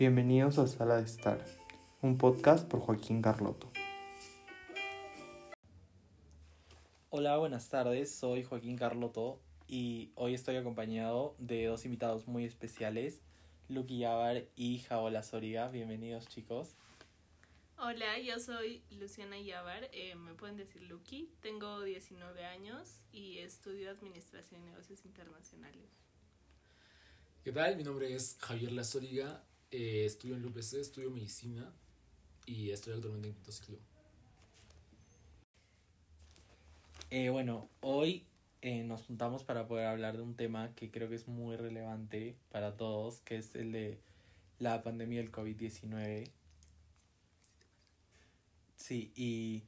Bienvenidos a Sala de Estar, un podcast por Joaquín Carlotto. Hola, buenas tardes, soy Joaquín Carlotto y hoy estoy acompañado de dos invitados muy especiales, Lucky Yavar y Jaola Soriga. Bienvenidos chicos. Hola, yo soy Luciana Yavar, eh, me pueden decir Lucky, tengo 19 años y estudio Administración y Negocios Internacionales. ¿Qué tal? Mi nombre es Javier Lazoriga, eh, estudio en la UPC, estudio Medicina y estoy actualmente en quinto ciclo. Eh, bueno, hoy eh, nos juntamos para poder hablar de un tema que creo que es muy relevante para todos, que es el de la pandemia del COVID-19. Sí, y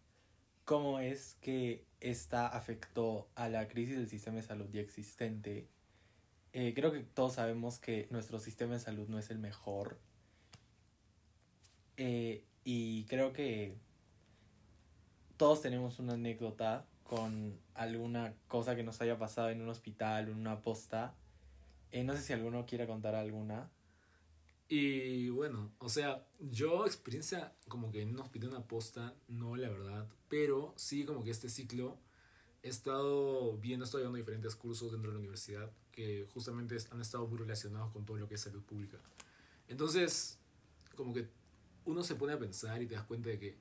cómo es que esta afectó a la crisis del sistema de salud ya existente. Eh, creo que todos sabemos que nuestro sistema de salud no es el mejor. Eh, y creo que todos tenemos una anécdota con alguna cosa que nos haya pasado en un hospital en una posta. Eh, no sé si alguno quiera contar alguna. Y bueno, o sea, yo experiencia como que en un hospital, una posta, no la verdad, pero sí como que este ciclo he estado viendo, estoy dando diferentes cursos dentro de la universidad que justamente han estado muy relacionados con todo lo que es salud pública. Entonces, como que uno se pone a pensar y te das cuenta de que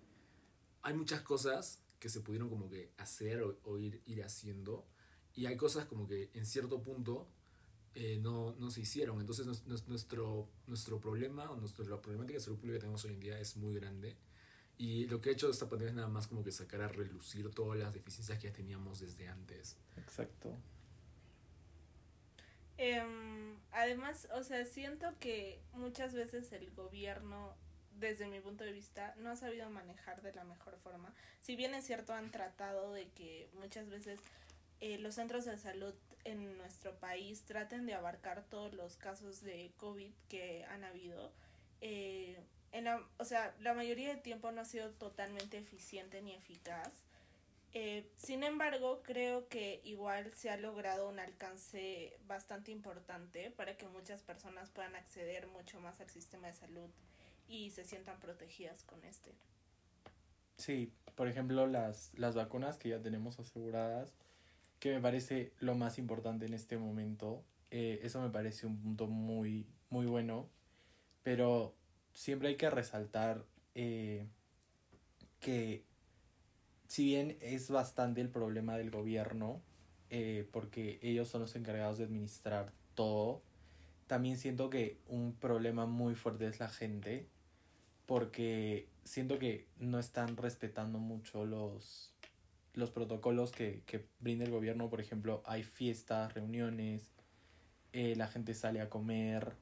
hay muchas cosas que se pudieron como que hacer o, o ir, ir haciendo y hay cosas como que en cierto punto eh, no, no se hicieron. Entonces nuestro, nuestro problema o nuestro, la problemática de salud pública que tenemos hoy en día es muy grande. Y lo que ha hecho esta pandemia es nada más como que sacar a relucir todas las deficiencias que ya teníamos desde antes. Exacto. Eh, además, o sea, siento que muchas veces el gobierno, desde mi punto de vista, no ha sabido manejar de la mejor forma. Si bien es cierto, han tratado de que muchas veces eh, los centros de salud en nuestro país traten de abarcar todos los casos de COVID que han habido. Eh, en la, o sea, la mayoría del tiempo no ha sido totalmente eficiente ni eficaz. Eh, sin embargo, creo que igual se ha logrado un alcance bastante importante para que muchas personas puedan acceder mucho más al sistema de salud y se sientan protegidas con este. Sí, por ejemplo, las, las vacunas que ya tenemos aseguradas, que me parece lo más importante en este momento. Eh, eso me parece un punto muy, muy bueno, pero siempre hay que resaltar eh, que si bien es bastante el problema del gobierno, eh, porque ellos son los encargados de administrar todo, también siento que un problema muy fuerte es la gente, porque siento que no están respetando mucho los, los protocolos que, que brinda el gobierno. Por ejemplo, hay fiestas, reuniones, eh, la gente sale a comer,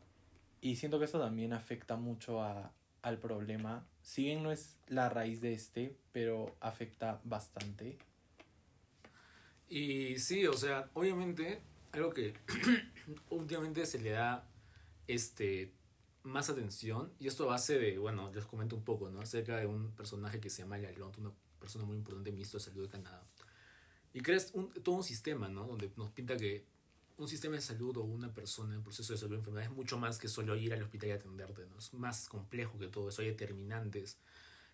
y siento que eso también afecta mucho a, al problema. Si bien no es la raíz de este, pero afecta bastante. Y sí, o sea, obviamente, algo que últimamente se le da este más atención, y esto a base de, bueno, les comento un poco, ¿no? Acerca de un personaje que se llama Lalonde, una persona muy importante, ministro de Salud de Canadá. Y creas un, todo un sistema, ¿no? Donde nos pinta que un sistema de salud o una persona en proceso de salud enfermedad es mucho más que solo ir al hospital y atenderte, ¿no? Es más complejo que todo eso, hay determinantes.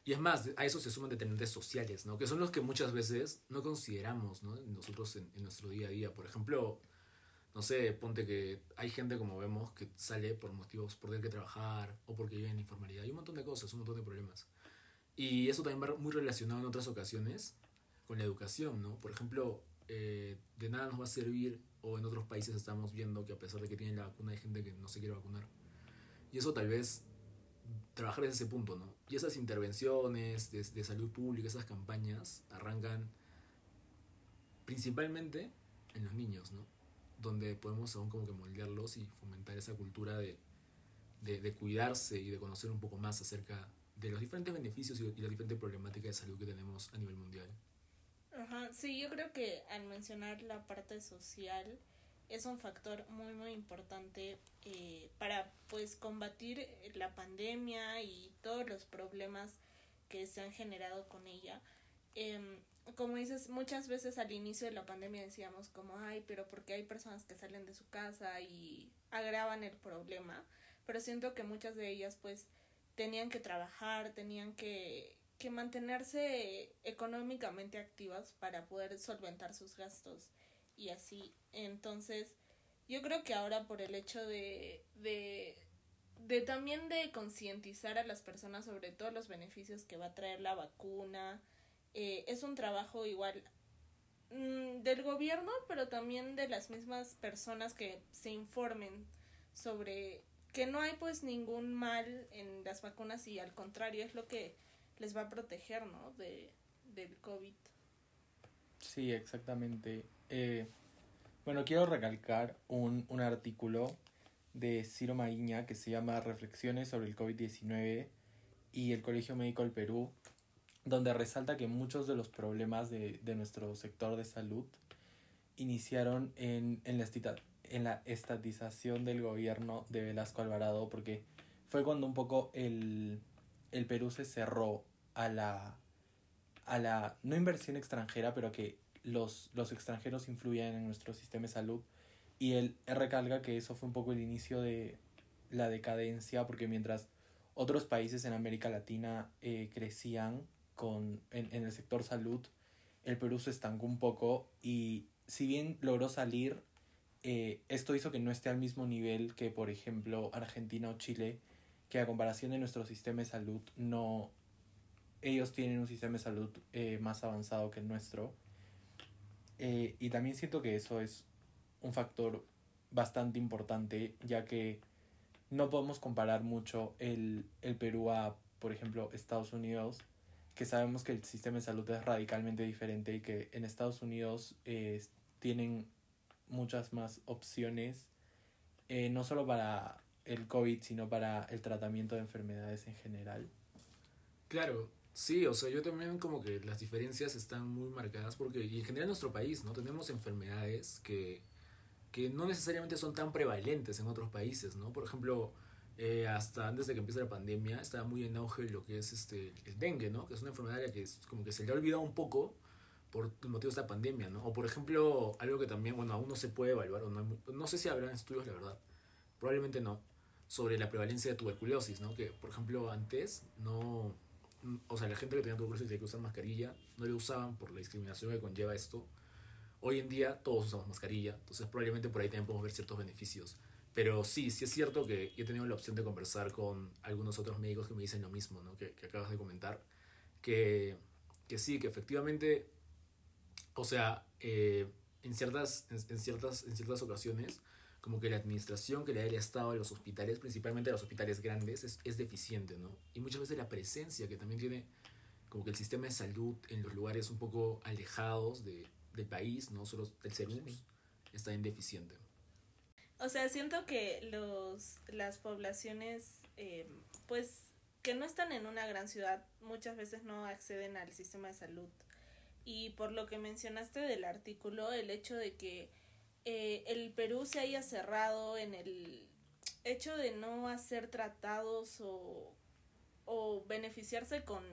Y es más, a eso se suman determinantes sociales, ¿no? Que son los que muchas veces no consideramos, ¿no? Nosotros en, en nuestro día a día. Por ejemplo, no sé, ponte que hay gente como vemos que sale por motivos por tener que trabajar o porque vive en informalidad. Hay un montón de cosas, un montón de problemas. Y eso también va muy relacionado en otras ocasiones con la educación, ¿no? Por ejemplo, eh, de nada nos va a servir, o en otros países estamos viendo que a pesar de que tienen la vacuna hay gente que no se quiere vacunar. Y eso tal vez trabajar en ese punto, ¿no? Y esas intervenciones de, de salud pública, esas campañas, arrancan principalmente en los niños, ¿no? Donde podemos aún como que moldearlos y fomentar esa cultura de, de, de cuidarse y de conocer un poco más acerca de los diferentes beneficios y, y la diferente problemática de salud que tenemos a nivel mundial. Ajá, sí, yo creo que al mencionar la parte social es un factor muy muy importante eh, para pues combatir la pandemia y todos los problemas que se han generado con ella. Eh, como dices, muchas veces al inicio de la pandemia decíamos como, ay, pero porque hay personas que salen de su casa y agravan el problema. pero siento que muchas de ellas pues tenían que trabajar, tenían que, que mantenerse económicamente activas para poder solventar sus gastos y así. Entonces, yo creo que ahora por el hecho de, de, de también de concientizar a las personas sobre todos los beneficios que va a traer la vacuna, eh, es un trabajo igual mm, del gobierno, pero también de las mismas personas que se informen sobre que no hay pues ningún mal en las vacunas y al contrario es lo que les va a proteger, ¿no? De, del COVID. Sí, exactamente. Eh, bueno, quiero recalcar un, un artículo de Ciro Maguiña que se llama Reflexiones sobre el COVID-19 y el Colegio Médico del Perú, donde resalta que muchos de los problemas de, de nuestro sector de salud iniciaron en, en, la en la estatización del gobierno de Velasco Alvarado, porque fue cuando un poco el, el Perú se cerró a la, a la, no inversión extranjera, pero que los, los extranjeros influían en nuestro sistema de salud. Y él recalca que eso fue un poco el inicio de la decadencia, porque mientras otros países en América Latina eh, crecían con, en, en el sector salud, el Perú se estancó un poco y si bien logró salir, eh, esto hizo que no esté al mismo nivel que, por ejemplo, Argentina o Chile, que a comparación de nuestro sistema de salud, no. Ellos tienen un sistema de salud eh, más avanzado que el nuestro. Eh, y también siento que eso es un factor bastante importante, ya que no podemos comparar mucho el, el Perú a, por ejemplo, Estados Unidos, que sabemos que el sistema de salud es radicalmente diferente y que en Estados Unidos eh, tienen muchas más opciones, eh, no solo para el COVID, sino para el tratamiento de enfermedades en general. Claro, sí, o sea, yo también como que las diferencias están muy marcadas porque en general en nuestro país, ¿no? Tenemos enfermedades que, que no necesariamente son tan prevalentes en otros países, ¿no? Por ejemplo, eh, hasta antes de que empiece la pandemia estaba muy en auge lo que es este el dengue, ¿no? Que es una enfermedad que es como que se le ha olvidado un poco por el motivo de esta pandemia, ¿no? O por ejemplo, algo que también, bueno, aún no se puede evaluar, o no, no sé si habrá estudios, la verdad, probablemente no, sobre la prevalencia de tuberculosis, ¿no? Que, por ejemplo, antes no, o sea, la gente que tenía tuberculosis tenía que usar mascarilla, no le usaban por la discriminación que conlleva esto. Hoy en día todos usamos mascarilla, entonces probablemente por ahí también podemos ver ciertos beneficios. Pero sí, sí es cierto que he tenido la opción de conversar con algunos otros médicos que me dicen lo mismo, ¿no? Que, que acabas de comentar. Que, que sí, que efectivamente, o sea, eh, en, ciertas, en, ciertas, en ciertas ocasiones, como que la administración que le da el Estado a los hospitales, principalmente a los hospitales grandes, es, es deficiente, ¿no? Y muchas veces la presencia que también tiene como que el sistema de salud en los lugares un poco alejados de, del país, no solo del CERUS, sí. está indeficiente. O sea, siento que los, las poblaciones, eh, pues, que no están en una gran ciudad, muchas veces no acceden al sistema de salud. Y por lo que mencionaste del artículo, el hecho de que eh, el Perú se haya cerrado en el hecho de no hacer tratados o, o beneficiarse con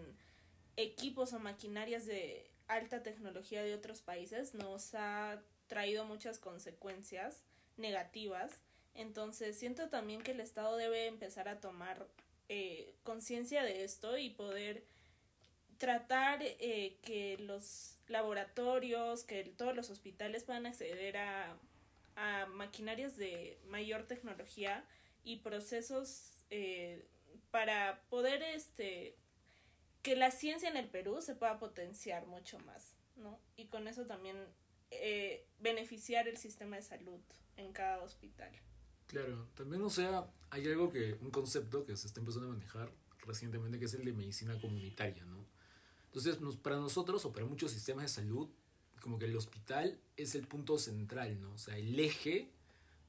equipos o maquinarias de alta tecnología de otros países nos ha traído muchas consecuencias negativas. Entonces siento también que el Estado debe empezar a tomar eh, conciencia de esto y poder tratar eh, que los laboratorios, que todos los hospitales puedan acceder a, maquinarias de mayor tecnología y procesos eh, para poder este que la ciencia en el Perú se pueda potenciar mucho más, ¿no? Y con eso también eh, beneficiar el sistema de salud en cada hospital. Claro, también o sea, hay algo que, un concepto que se está empezando a manejar recientemente que es el de medicina comunitaria, ¿no? Entonces, nos, para nosotros o para muchos sistemas de salud, como que el hospital es el punto central, ¿no? O sea, el eje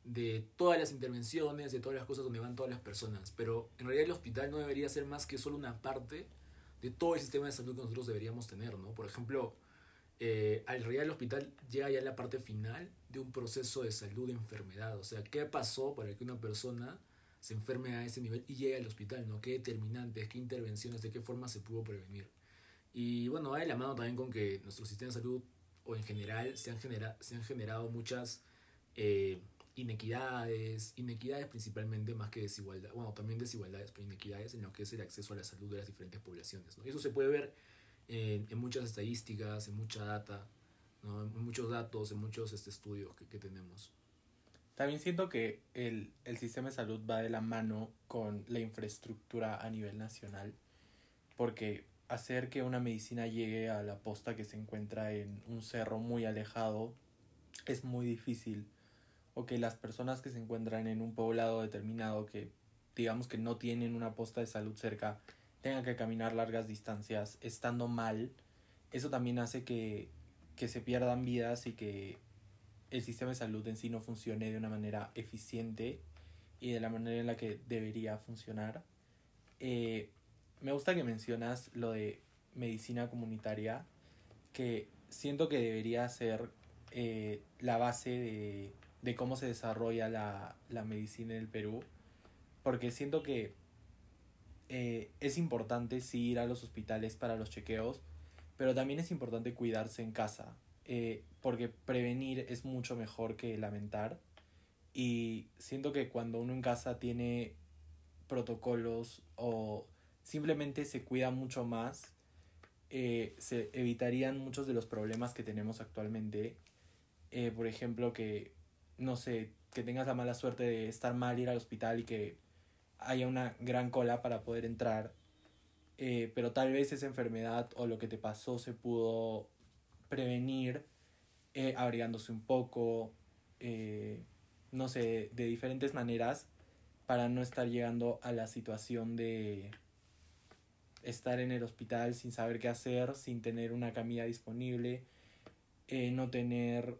de todas las intervenciones, de todas las cosas donde van todas las personas. Pero en realidad el hospital no debería ser más que solo una parte de todo el sistema de salud que nosotros deberíamos tener, ¿no? Por ejemplo, eh, al realidad el hospital llega ya la parte final de un proceso de salud de enfermedad. O sea, ¿qué pasó para que una persona se enferme a ese nivel y llegue al hospital? ¿no? ¿Qué determinantes, qué intervenciones, de qué forma se pudo prevenir? Y bueno, va de la mano también con que nuestro sistema de salud o en general se han, genera, se han generado muchas eh, inequidades, inequidades principalmente más que desigualdad, bueno, también desigualdades, pero inequidades en lo que es el acceso a la salud de las diferentes poblaciones. Y eso se puede ver en, en muchas estadísticas, en mucha data, ¿no? en muchos datos, en muchos este, estudios que, que tenemos. También siento que el, el sistema de salud va de la mano con la infraestructura a nivel nacional, porque hacer que una medicina llegue a la posta que se encuentra en un cerro muy alejado es muy difícil, o que las personas que se encuentran en un poblado determinado que digamos que no tienen una posta de salud cerca tengan que caminar largas distancias estando mal, eso también hace que, que se pierdan vidas y que el sistema de salud en sí no funcione de una manera eficiente y de la manera en la que debería funcionar. Eh, me gusta que mencionas lo de medicina comunitaria, que siento que debería ser eh, la base de, de cómo se desarrolla la, la medicina en el Perú, porque siento que eh, es importante sí ir a los hospitales para los chequeos, pero también es importante cuidarse en casa, eh, porque prevenir es mucho mejor que lamentar. Y siento que cuando uno en casa tiene protocolos o simplemente se cuida mucho más, eh, se evitarían muchos de los problemas que tenemos actualmente. Eh, por ejemplo, que, no sé, que tengas la mala suerte de estar mal, ir al hospital y que haya una gran cola para poder entrar. Eh, pero tal vez esa enfermedad o lo que te pasó se pudo prevenir abrigándose un poco, no sé, de diferentes maneras para no estar llegando a la situación de estar en el hospital sin saber qué hacer, sin tener una camilla disponible, eh, no tener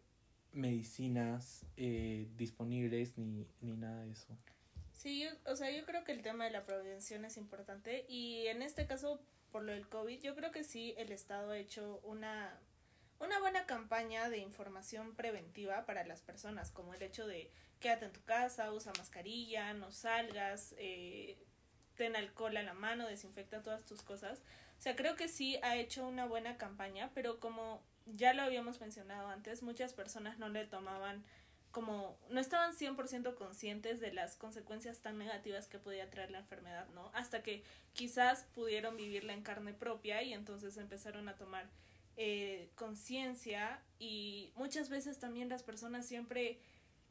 medicinas eh, disponibles ni, ni nada de eso. Sí, yo, o sea, yo creo que el tema de la prevención es importante y en este caso, por lo del COVID, yo creo que sí el Estado ha hecho una, una buena campaña de información preventiva para las personas, como el hecho de quédate en tu casa, usa mascarilla, no salgas, eh, ten alcohol a la mano, desinfecta todas tus cosas. O sea, creo que sí ha hecho una buena campaña, pero como ya lo habíamos mencionado antes, muchas personas no le tomaban como no estaban 100% conscientes de las consecuencias tan negativas que podía traer la enfermedad, ¿no? Hasta que quizás pudieron vivirla en carne propia y entonces empezaron a tomar eh, conciencia y muchas veces también las personas siempre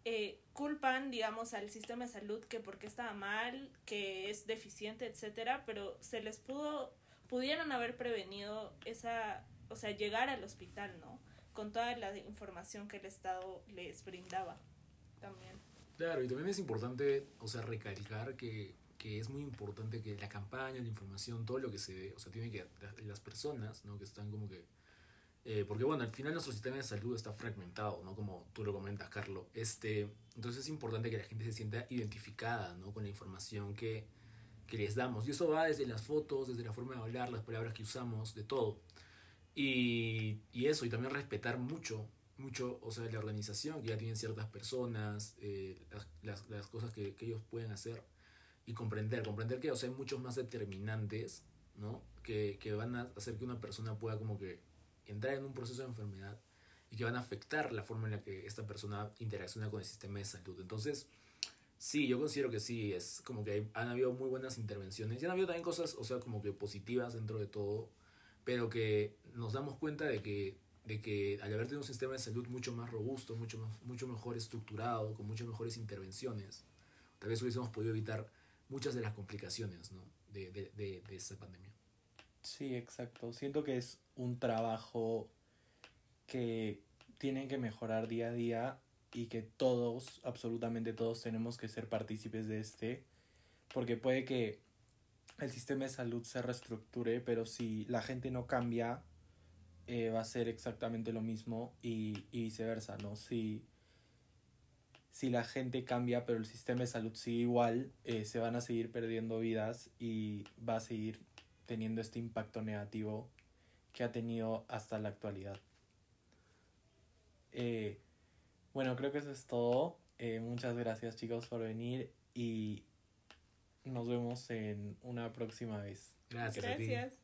eh, culpan, digamos, al sistema de salud que porque estaba mal, que es deficiente, etcétera, pero se les pudo, pudieron haber prevenido esa, o sea, llegar al hospital, ¿no? Con toda la información que el Estado les brindaba también. Claro, y también es importante, o sea, recalcar que, que es muy importante que la campaña, la información, todo lo que se dé, o sea, tiene que, las personas, ¿no? Que están como que eh, porque bueno, al final nuestro sistema de salud está fragmentado, ¿no? Como tú lo comentas, Carlos. Este, entonces es importante que la gente se sienta identificada, ¿no? Con la información que, que les damos. Y eso va desde las fotos, desde la forma de hablar, las palabras que usamos, de todo. Y, y eso, y también respetar mucho, mucho, o sea, la organización que ya tienen ciertas personas, eh, las, las, las, cosas que, que, ellos pueden hacer y comprender, comprender que, o sea, hay muchos más determinantes, ¿no? Que, que van a hacer que una persona pueda como que entrar en un proceso de enfermedad y que van a afectar la forma en la que esta persona interacciona con el sistema de salud. Entonces, sí, yo considero que sí, es como que han habido muy buenas intervenciones y han habido también cosas, o sea, como que positivas dentro de todo, pero que nos damos cuenta de que, de que al haber tenido un sistema de salud mucho más robusto, mucho, más, mucho mejor estructurado, con muchas mejores intervenciones, tal vez hubiésemos podido evitar muchas de las complicaciones ¿no? de, de, de, de esta pandemia. Sí, exacto. Siento que es un trabajo que tienen que mejorar día a día y que todos, absolutamente todos, tenemos que ser partícipes de este, porque puede que el sistema de salud se reestructure, pero si la gente no cambia, eh, va a ser exactamente lo mismo y, y viceversa, ¿no? Si, si la gente cambia, pero el sistema de salud sigue igual, eh, se van a seguir perdiendo vidas y va a seguir teniendo este impacto negativo que ha tenido hasta la actualidad. Eh, bueno, creo que eso es todo. Eh, muchas gracias chicos por venir y nos vemos en una próxima vez. Gracias. Gracias.